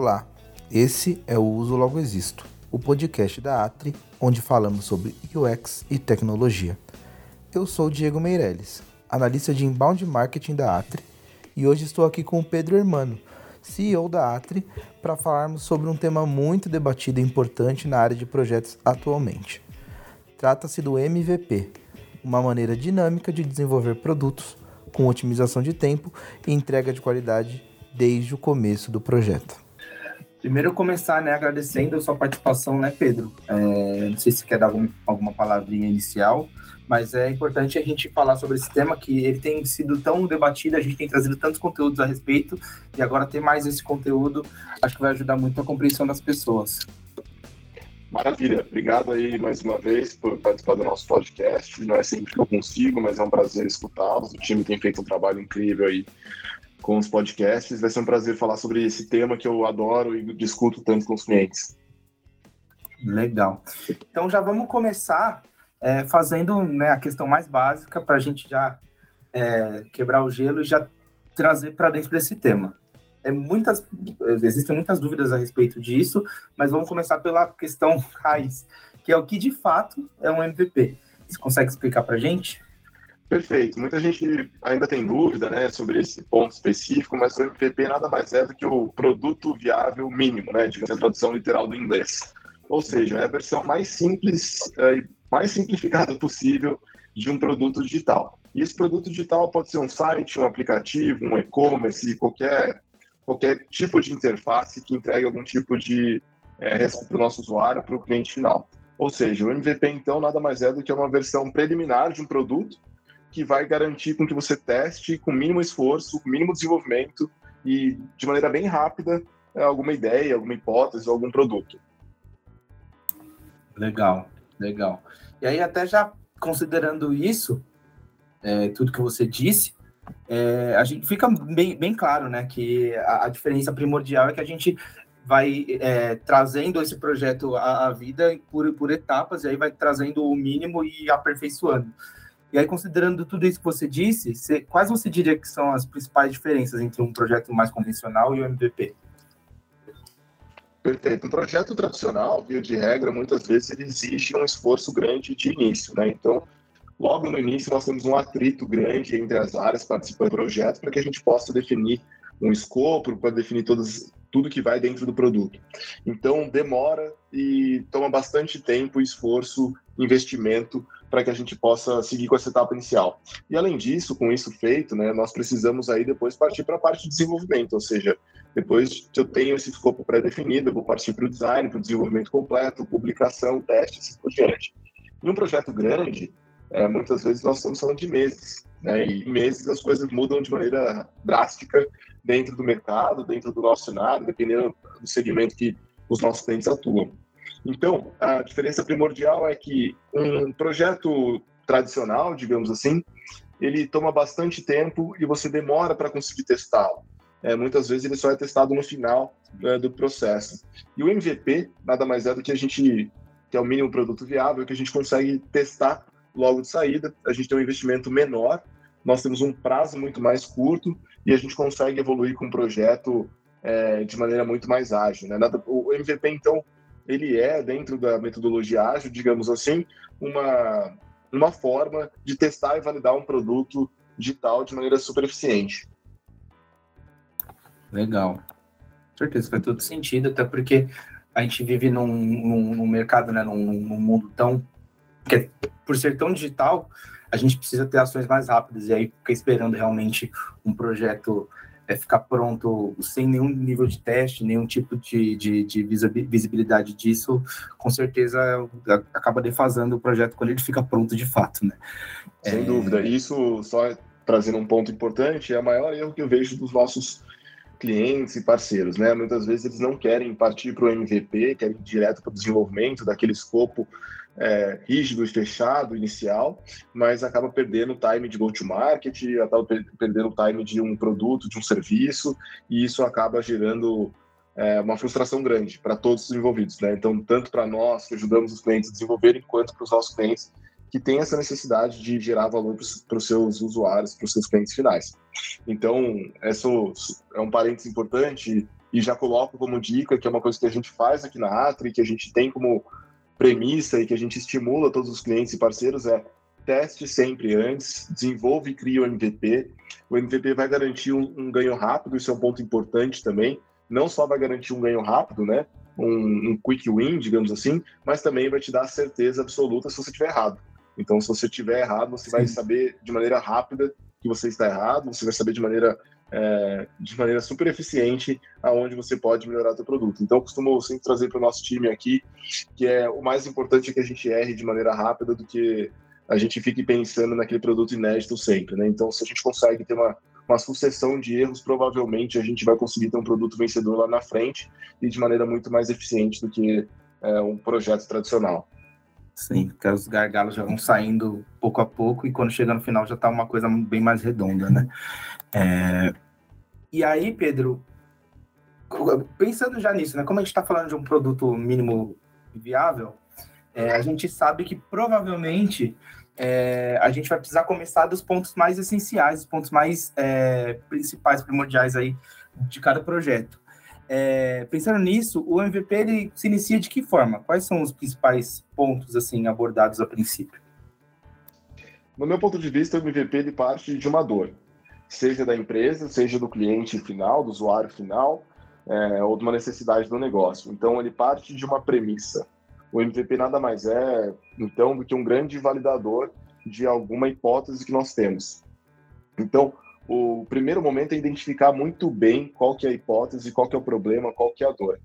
Olá, esse é o Uso Logo Existo, o podcast da Atri, onde falamos sobre UX e tecnologia. Eu sou o Diego Meirelles, analista de inbound marketing da Atri, e hoje estou aqui com o Pedro Hermano, CEO da Atri, para falarmos sobre um tema muito debatido e importante na área de projetos atualmente. Trata-se do MVP, uma maneira dinâmica de desenvolver produtos com otimização de tempo e entrega de qualidade desde o começo do projeto. Primeiro começar, né, agradecendo a sua participação, né, Pedro? É, não sei se quer dar algum, alguma palavrinha inicial, mas é importante a gente falar sobre esse tema que ele tem sido tão debatido, a gente tem trazido tantos conteúdos a respeito, e agora ter mais esse conteúdo, acho que vai ajudar muito a compreensão das pessoas. Maravilha, obrigado aí mais uma vez por participar do nosso podcast. Não é sempre que eu consigo, mas é um prazer escutá-los. O time tem feito um trabalho incrível aí com os podcasts. Vai ser um prazer falar sobre esse tema que eu adoro e discuto tanto com os clientes. Legal. Então já vamos começar é, fazendo né, a questão mais básica para a gente já é, quebrar o gelo e já trazer para dentro desse tema. É muitas, existem muitas dúvidas a respeito disso, mas vamos começar pela questão raiz, que é o que de fato é um MVP. Você consegue explicar para a gente? Perfeito. Muita gente ainda tem dúvida né, sobre esse ponto específico, mas o MVP nada mais é do que o produto viável mínimo, né, de a tradução literal do inglês. Ou seja, é a versão mais simples é, e mais simplificada possível de um produto digital. E esse produto digital pode ser um site, um aplicativo, um e-commerce, qualquer, qualquer tipo de interface que entregue algum tipo de é, para o nosso usuário, para o cliente final. Ou seja, o MVP, então, nada mais é do que uma versão preliminar de um produto que vai garantir com que você teste com mínimo esforço, com mínimo desenvolvimento e de maneira bem rápida alguma ideia, alguma hipótese, algum produto. Legal, legal. E aí até já considerando isso, é, tudo que você disse, é, a gente fica bem, bem claro, né, que a, a diferença primordial é que a gente vai é, trazendo esse projeto à, à vida por, por etapas, e aí vai trazendo o mínimo e aperfeiçoando. E aí, considerando tudo isso que você disse, você, quais você diria que são as principais diferenças entre um projeto mais convencional e o MVP? Perfeito. Um projeto tradicional, via de regra, muitas vezes ele exige um esforço grande de início, né? Então, logo no início, nós temos um atrito grande entre as áreas participando do projeto para que a gente possa definir um escopo, para definir todas, tudo que vai dentro do produto. Então, demora e toma bastante tempo, esforço, investimento para que a gente possa seguir com essa etapa inicial. E além disso, com isso feito, né, nós precisamos aí depois partir para a parte de desenvolvimento, ou seja, depois que eu tenho esse escopo pré-definido, eu vou partir para o design, para o desenvolvimento completo, publicação, teste, assim por diante. Em um projeto grande, é, muitas vezes nós estamos falando de meses, né, e meses as coisas mudam de maneira drástica dentro do mercado, dentro do nosso cenário, dependendo do segmento que os nossos clientes atuam. Então, a diferença primordial é que um projeto tradicional, digamos assim, ele toma bastante tempo e você demora para conseguir testá-lo. É, muitas vezes ele só é testado no final é, do processo. E o MVP nada mais é do que a gente, que é o mínimo produto viável, que a gente consegue testar logo de saída. A gente tem um investimento menor, nós temos um prazo muito mais curto e a gente consegue evoluir com o projeto é, de maneira muito mais ágil. Né? O MVP, então, ele é, dentro da metodologia ágil, digamos assim, uma, uma forma de testar e validar um produto digital de maneira super eficiente. Legal. certeza, faz todo sentido, até porque a gente vive num, num, num mercado, né, num, num, mundo tão. que por ser tão digital, a gente precisa ter ações mais rápidas, e aí fica esperando realmente um projeto é, ficar pronto sem nenhum nível de teste, nenhum tipo de, de, de, visibilidade disso, com certeza acaba defasando o projeto quando ele fica pronto de fato, né? Sem é... dúvida. Isso, só trazendo um ponto importante, é o maior erro que eu vejo dos nossos clientes e parceiros, né? Muitas vezes eles não querem partir para o MVP, querem ir direto para o desenvolvimento daquele escopo é, rígido e fechado inicial, mas acaba perdendo o time de go-to-market, acaba perdendo o time de um produto, de um serviço, e isso acaba gerando é, uma frustração grande para todos os envolvidos. Né? Então, tanto para nós que ajudamos os clientes a desenvolverem, quanto para os nossos clientes que têm essa necessidade de gerar valor para os seus usuários, para os seus clientes finais. Então, isso é um parênteses importante e já coloco como dica, que é uma coisa que a gente faz aqui na Atri, que a gente tem como premissa e que a gente estimula todos os clientes e parceiros é teste sempre antes, desenvolve e cria o MVP. O MVP vai garantir um, um, ganho rápido, isso é um ponto importante também. Não só vai garantir um ganho rápido, né? Um, um quick win, digamos assim, mas também vai te dar certeza absoluta se você estiver errado. Então, se você estiver errado, você Sim. vai saber de maneira rápida que você está errado, você vai saber de maneira é, de maneira super eficiente aonde você pode melhorar seu produto. Então, eu costumo sempre trazer para o nosso time aqui que é o mais importante é que a gente erre de maneira rápida do que a gente fique pensando naquele produto inédito sempre, né? Então, se a gente consegue ter uma, uma sucessão de erros, provavelmente a gente vai conseguir ter um produto vencedor lá na frente e de maneira muito mais eficiente do que é, um projeto tradicional. Sim, porque os gargalos já vão saindo pouco a pouco e quando chega no final já está uma coisa bem mais redonda, né? É... E aí, Pedro, pensando já nisso, né? Como a gente está falando de um produto mínimo viável, é, a gente sabe que provavelmente é, a gente vai precisar começar dos pontos mais essenciais, os pontos mais é, principais, primordiais aí de cada projeto. É, pensando nisso, o MVP ele se inicia de que forma? Quais são os principais pontos assim abordados a princípio? No meu ponto de vista, o MVP ele parte de uma dor, seja da empresa, seja do cliente final, do usuário final, é, ou de uma necessidade do negócio. Então, ele parte de uma premissa o MVP nada mais é, então, do que um grande validador de alguma hipótese que nós temos. Então, o primeiro momento é identificar muito bem qual que é a hipótese, qual que é o problema, qual que é a dor.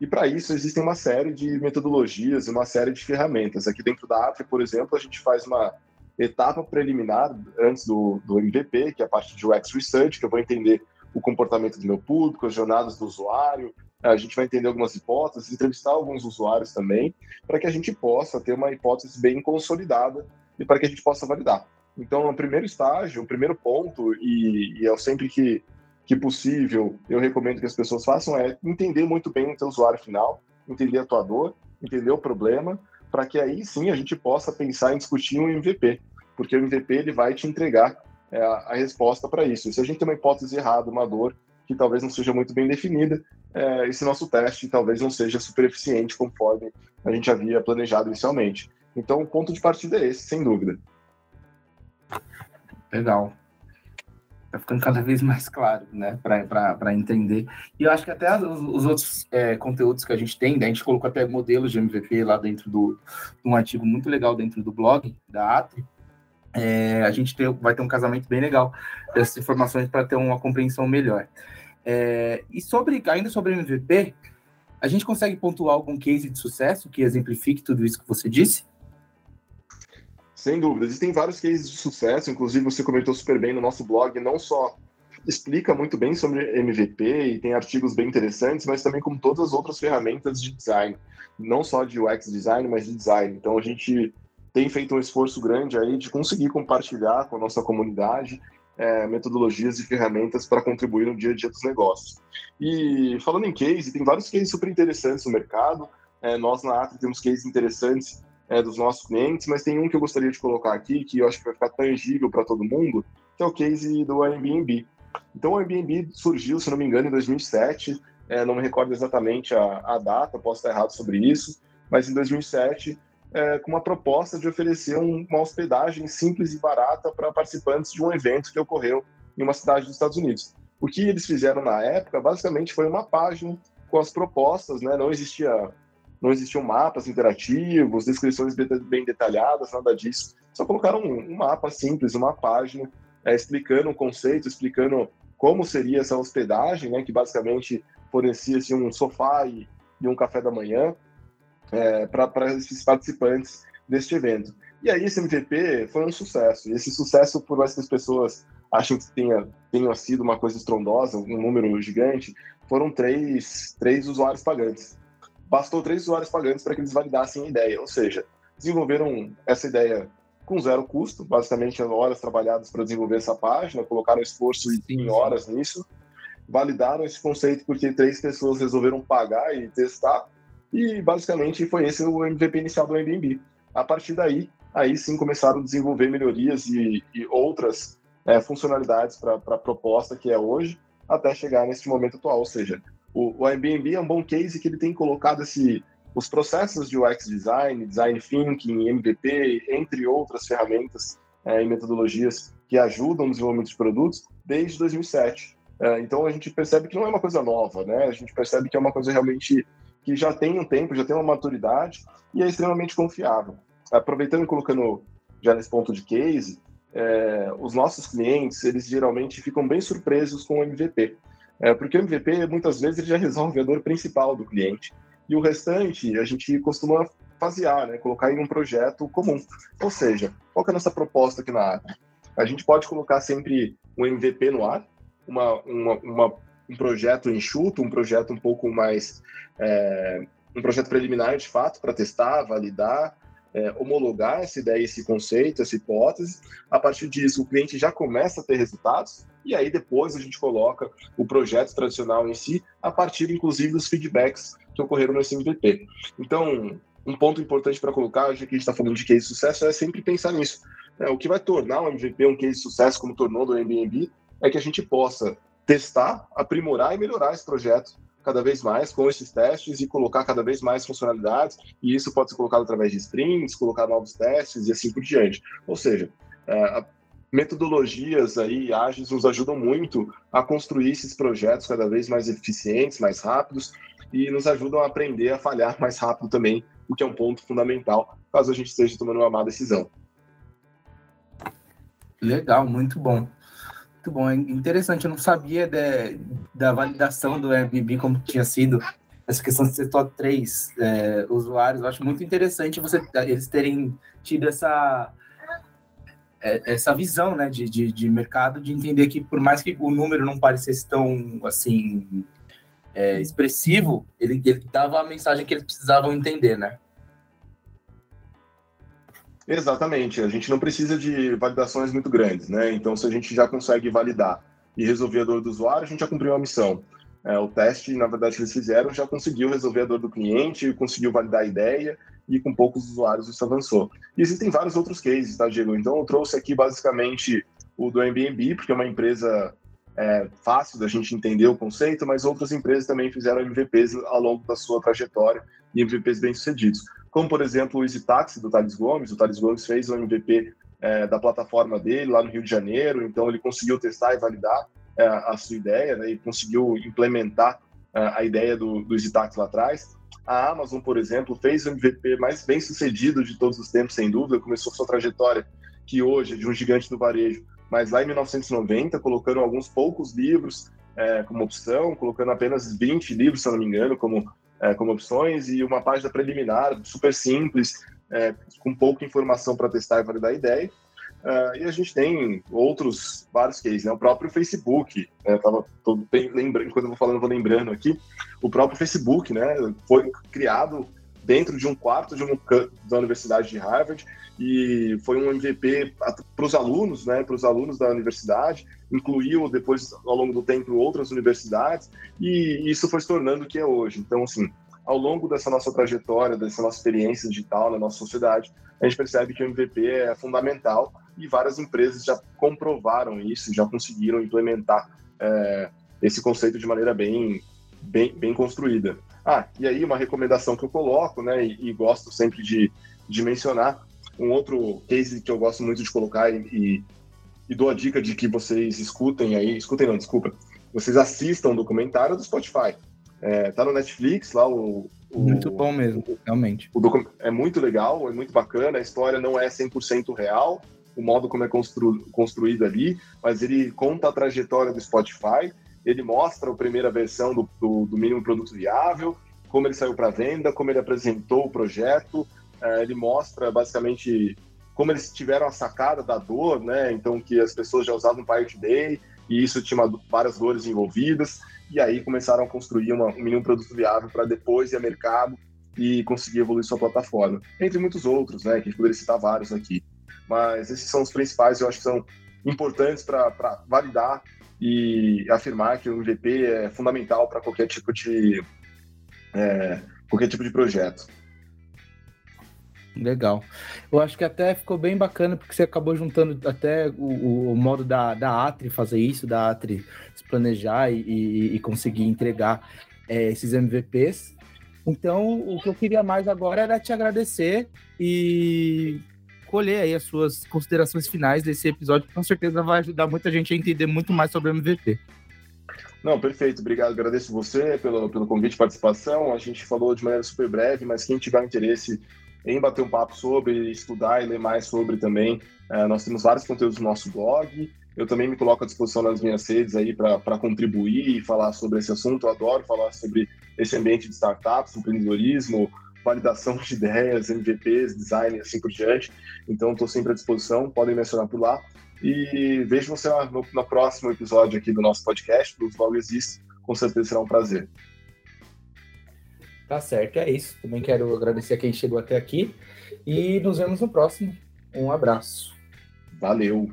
E para isso existem uma série de metodologias uma série de ferramentas. Aqui dentro da AFRE, por exemplo, a gente faz uma etapa preliminar antes do, do MVP, que é a parte de UX Research, que eu vou entender o comportamento do meu público, as jornadas do usuário, a gente vai entender algumas hipóteses, entrevistar alguns usuários também, para que a gente possa ter uma hipótese bem consolidada e para que a gente possa validar. Então, o primeiro estágio, o primeiro ponto, e, e é sempre que, que possível, eu recomendo que as pessoas façam, é entender muito bem o teu usuário final, entender a tua dor, entender o problema, para que aí sim a gente possa pensar em discutir um MVP, porque o MVP ele vai te entregar é, a, a resposta para isso. E se a gente tem uma hipótese errada, uma dor, que talvez não seja muito bem definida, é, esse nosso teste talvez não seja super eficiente conforme a gente havia planejado inicialmente. Então, o ponto de partida é esse, sem dúvida. Legal. Tá ficando cada vez mais claro, né, para entender. E eu acho que até os, os outros é, conteúdos que a gente tem, né, a gente colocou até modelos de MVP lá dentro do, um artigo muito legal dentro do blog da Atri, é, a gente ter, vai ter um casamento bem legal dessas informações para ter uma compreensão melhor. É, e sobre ainda sobre MVP, a gente consegue pontuar algum case de sucesso que exemplifique tudo isso que você disse? Sem dúvida, existem vários cases de sucesso, inclusive você comentou super bem no nosso blog, não só explica muito bem sobre MVP e tem artigos bem interessantes, mas também com todas as outras ferramentas de design, não só de UX design, mas de design. Então a gente tem feito um esforço grande aí de conseguir compartilhar com a nossa comunidade é, metodologias e ferramentas para contribuir no dia a dia dos negócios. E falando em case, tem vários cases super interessantes no mercado. É, nós na Atri temos cases interessantes é, dos nossos clientes, mas tem um que eu gostaria de colocar aqui, que eu acho que vai ficar tangível para todo mundo, que é o case do Airbnb. Então, o Airbnb surgiu, se não me engano, em 2007, é, não me recordo exatamente a, a data, posso estar errado sobre isso, mas em 2007 é, com uma proposta de oferecer um, uma hospedagem simples e barata para participantes de um evento que ocorreu em uma cidade dos Estados Unidos. O que eles fizeram na época, basicamente, foi uma página com as propostas, né? Não existia, não existiam mapas interativos, descrições bem detalhadas, nada disso. Só colocaram um, um mapa simples, uma página é, explicando o conceito, explicando como seria essa hospedagem, né? Que basicamente fornecia assim, um sofá e, e um café da manhã é, para esses participantes deste evento. E aí esse MVP foi um sucesso. E esse sucesso, por mais que as pessoas achem que tenha, tenha sido uma coisa estrondosa, um número gigante, foram três, três usuários pagantes. Bastou três usuários pagantes para que eles validassem a ideia, ou seja, desenvolveram essa ideia com zero custo, basicamente horas trabalhadas para desenvolver essa página, colocaram esforço em horas nisso, validaram esse conceito porque três pessoas resolveram pagar e testar, e basicamente foi esse o MVP inicial do Airbnb. A partir daí, aí sim começaram a desenvolver melhorias e, e outras é, funcionalidades para a proposta que é hoje, até chegar nesse momento atual. Ou seja, O, o Airbnb é um bom case que ele tem colocado esse, os processos de UX design, design thinking, MVP, entre outras ferramentas é, e metodologias que ajudam no desenvolvimento de produtos desde 2007. É, então a gente percebe que não é uma coisa nova, né? A gente percebe que é uma coisa realmente que já tem um tempo, já tem uma maturidade e é extremamente confiável. Aproveitando e colocando já nesse ponto de case, é, os nossos clientes, eles geralmente ficam bem surpresos com o MVP. É, porque o MVP, muitas vezes, ele já resolve a dor principal do cliente. E o restante, a gente costuma fasear, né? colocar em um projeto comum. Ou seja, qual é a nossa proposta aqui na área? A gente pode colocar sempre um MVP no ar, uma, uma, uma um projeto enxuto, um projeto um pouco mais. É, um projeto preliminar, de fato, para testar, validar, é, homologar essa ideia, esse conceito, essa hipótese. A partir disso, o cliente já começa a ter resultados, e aí depois a gente coloca o projeto tradicional em si, a partir, inclusive, dos feedbacks que ocorreram nesse MVP. Então, um ponto importante para colocar, já que a gente está falando de case de sucesso, é sempre pensar nisso. É, o que vai tornar o MVP um case de sucesso, como tornou do Airbnb, é que a gente possa testar, aprimorar e melhorar esse projeto cada vez mais com esses testes e colocar cada vez mais funcionalidades, e isso pode ser colocado através de sprints, colocar novos testes e assim por diante. Ou seja, é, metodologias aí ágeis nos ajudam muito a construir esses projetos cada vez mais eficientes, mais rápidos e nos ajudam a aprender a falhar mais rápido também, o que é um ponto fundamental caso a gente esteja tomando uma má decisão. Legal, muito bom. Muito bom, é interessante. Eu não sabia de, da validação do Airbnb como tinha sido essa questão de ser top 3 é, usuários. Eu acho muito interessante você, eles terem tido essa, essa visão né, de, de, de mercado, de entender que por mais que o número não parecesse tão assim é, expressivo, ele, ele dava a mensagem que eles precisavam entender, né? Exatamente. A gente não precisa de validações muito grandes, né? Então, se a gente já consegue validar e resolver a dor do usuário, a gente já cumpriu a missão. É, o teste, na verdade, que eles fizeram já conseguiu resolver a dor do cliente, conseguiu validar a ideia e com poucos usuários isso avançou. E existem vários outros cases, tá, Diego? Então, eu trouxe aqui basicamente o do Airbnb, porque é uma empresa é, fácil da gente entender o conceito, mas outras empresas também fizeram MVPs ao longo da sua trajetória e MVPs bem-sucedidos. Como, por exemplo, o Easy Taxi do Thales Gomes. O Thales Gomes fez o MVP é, da plataforma dele lá no Rio de Janeiro, então ele conseguiu testar e validar é, a sua ideia né, e conseguiu implementar é, a ideia do, do lá atrás. A Amazon, por exemplo, fez o MVP mais bem sucedido de todos os tempos, sem dúvida. Começou sua trajetória, que hoje é de um gigante do varejo, mas lá em 1990, colocando alguns poucos livros é, como opção, colocando apenas 20 livros, se não me engano, como, é, como opções, e uma página preliminar super simples, é, com pouca informação para testar e validar a ideia. Uh, e a gente tem outros vários cases, né? O próprio Facebook, né? Tava todo bem lembrando, quando eu vou falando, vou lembrando aqui, o próprio Facebook, né? Foi criado dentro de um quarto de uma da Universidade de Harvard e foi um MVP para os alunos, né, para os alunos da universidade, incluiu depois ao longo do tempo outras universidades e isso foi se tornando o que é hoje. Então, assim, ao longo dessa nossa trajetória, dessa nossa experiência digital na nossa sociedade, a gente percebe que o MVP é fundamental e várias empresas já comprovaram isso, já conseguiram implementar é, esse conceito de maneira bem, bem, bem construída. Ah, e aí uma recomendação que eu coloco, né, e, e gosto sempre de, de mencionar, um outro case que eu gosto muito de colocar e, e, e dou a dica de que vocês escutem aí, escutem não, desculpa, vocês assistam o documentário do Spotify. É, tá no Netflix lá o, o muito bom mesmo, realmente. O é muito legal, é muito bacana. A história não é 100% real, o modo como é constru, construído ali, mas ele conta a trajetória do Spotify. Ele mostra a primeira versão do, do, do mínimo produto viável, como ele saiu para venda, como ele apresentou o projeto, é, ele mostra basicamente como eles tiveram a sacada da dor, né? Então que as pessoas já usavam Pirate Day e isso tinha várias dores envolvidas e aí começaram a construir uma, um mínimo produto viável para depois ir a mercado e conseguir evoluir sua plataforma. Entre muitos outros, né? Que a gente poderia citar vários aqui. Mas esses são os principais, eu acho que são importantes para validar e afirmar que o MVP é fundamental para qualquer tipo de é, qualquer tipo de projeto. Legal. Eu acho que até ficou bem bacana, porque você acabou juntando até o, o modo da, da Atri fazer isso, da Atri se planejar e, e, e conseguir entregar é, esses MVPs. Então, o que eu queria mais agora era te agradecer e colher aí as suas considerações finais desse episódio, que com certeza vai ajudar muita gente a entender muito mais sobre o MVP. Não, perfeito. Obrigado. Agradeço você pelo, pelo convite e participação. A gente falou de maneira super breve, mas quem tiver interesse em bater um papo sobre, estudar e ler mais sobre também. É, nós temos vários conteúdos no nosso blog. Eu também me coloco à disposição nas minhas redes aí para contribuir e falar sobre esse assunto. Eu adoro falar sobre esse ambiente de startups, empreendedorismo, validação de ideias, MVPs, design e assim por diante. Então, estou sempre à disposição. Podem mencionar por lá. E vejo você no, no próximo episódio aqui do nosso podcast, do Logo Existe. Com certeza será um prazer. Tá certo, é isso. Também quero agradecer a quem chegou até aqui e nos vemos no próximo. Um abraço. Valeu.